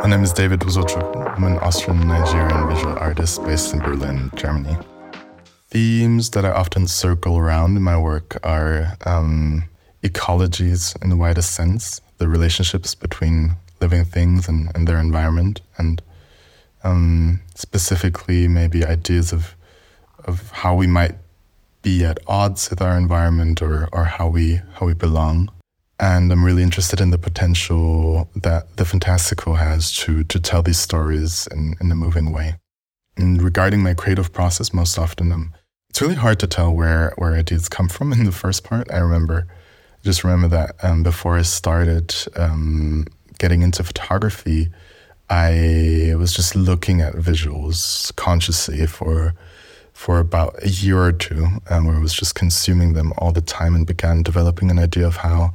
My name is David Uzochukwu. I'm an Austrian Nigerian visual artist based in Berlin, Germany. Themes that I often circle around in my work are um, ecologies in the widest sense, the relationships between living things and, and their environment, and um, specifically maybe ideas of of how we might be at odds with our environment or, or how we how we belong. And I'm really interested in the potential that the fantastical has to to tell these stories in, in a moving way. And regarding my creative process, most often um, it's really hard to tell where where ideas come from in the first part. I remember just remember that um, before I started um, getting into photography, I was just looking at visuals consciously for for about a year or two, um, where I was just consuming them all the time and began developing an idea of how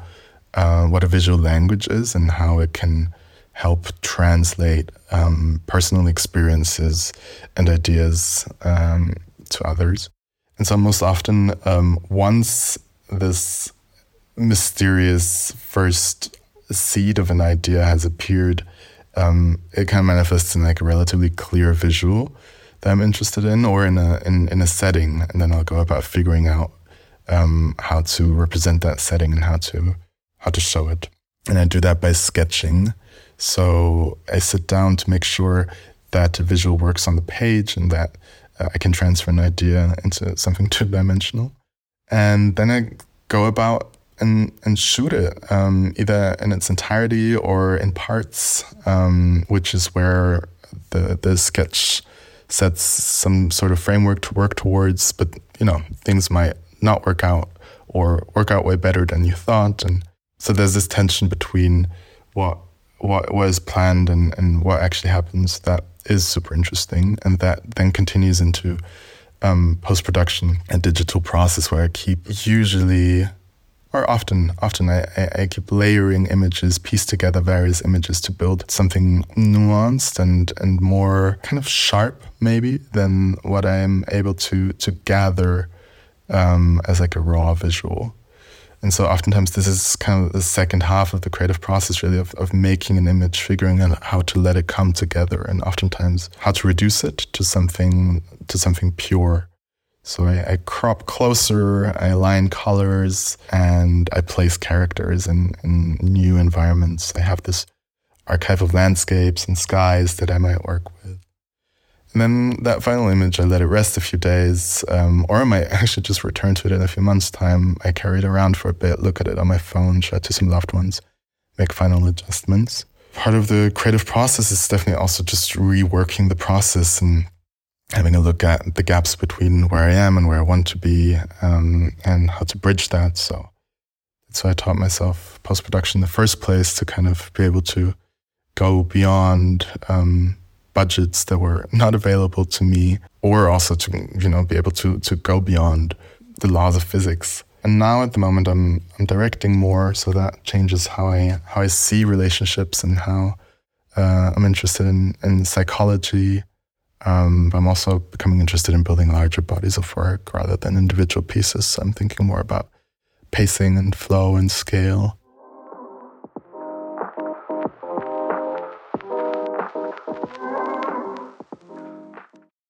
uh, what a visual language is and how it can help translate um, personal experiences and ideas um, to others. And so, most often, um, once this mysterious first seed of an idea has appeared, um, it kind of manifests in like a relatively clear visual that I'm interested in, or in a in, in a setting, and then I'll go about figuring out um, how to represent that setting and how to how to show it. And I do that by sketching. So I sit down to make sure that visual works on the page and that uh, I can transfer an idea into something two dimensional. And then I go about and and shoot it um, either in its entirety or in parts, um, which is where the the sketch sets some sort of framework to work towards, but you know, things might not work out or work out way better than you thought. And so there's this tension between what what was planned and, and what actually happens that is super interesting. And that then continues into um, post production and digital process where I keep usually or often often I, I, keep layering images, piece together various images to build something nuanced and and more kind of sharp maybe than what I'm able to to gather um, as like a raw visual. And so oftentimes this is kind of the second half of the creative process really of, of making an image, figuring out how to let it come together and oftentimes how to reduce it to something to something pure. So I, I, crop closer, I align colors, and I place characters in, in new environments. I have this archive of landscapes and skies that I might work with. And then that final image, I let it rest a few days, um, or I might actually just return to it in a few months' time. I carry it around for a bit, look at it on my phone, show it to some loved ones, make final adjustments. Part of the creative process is definitely also just reworking the process and having a look at the gaps between where I am and where I want to be um, and how to bridge that. So that's why I taught myself post production in the first place to kind of be able to go beyond um, budgets that were not available to me or also to you know be able to to go beyond the laws of physics. And now at the moment i'm i'm directing more so that changes how i how i see relationships and how uh, i'm interested in in psychology. Um, i'm also becoming interested in building larger bodies of work rather than individual pieces. So i'm thinking more about pacing and flow and scale.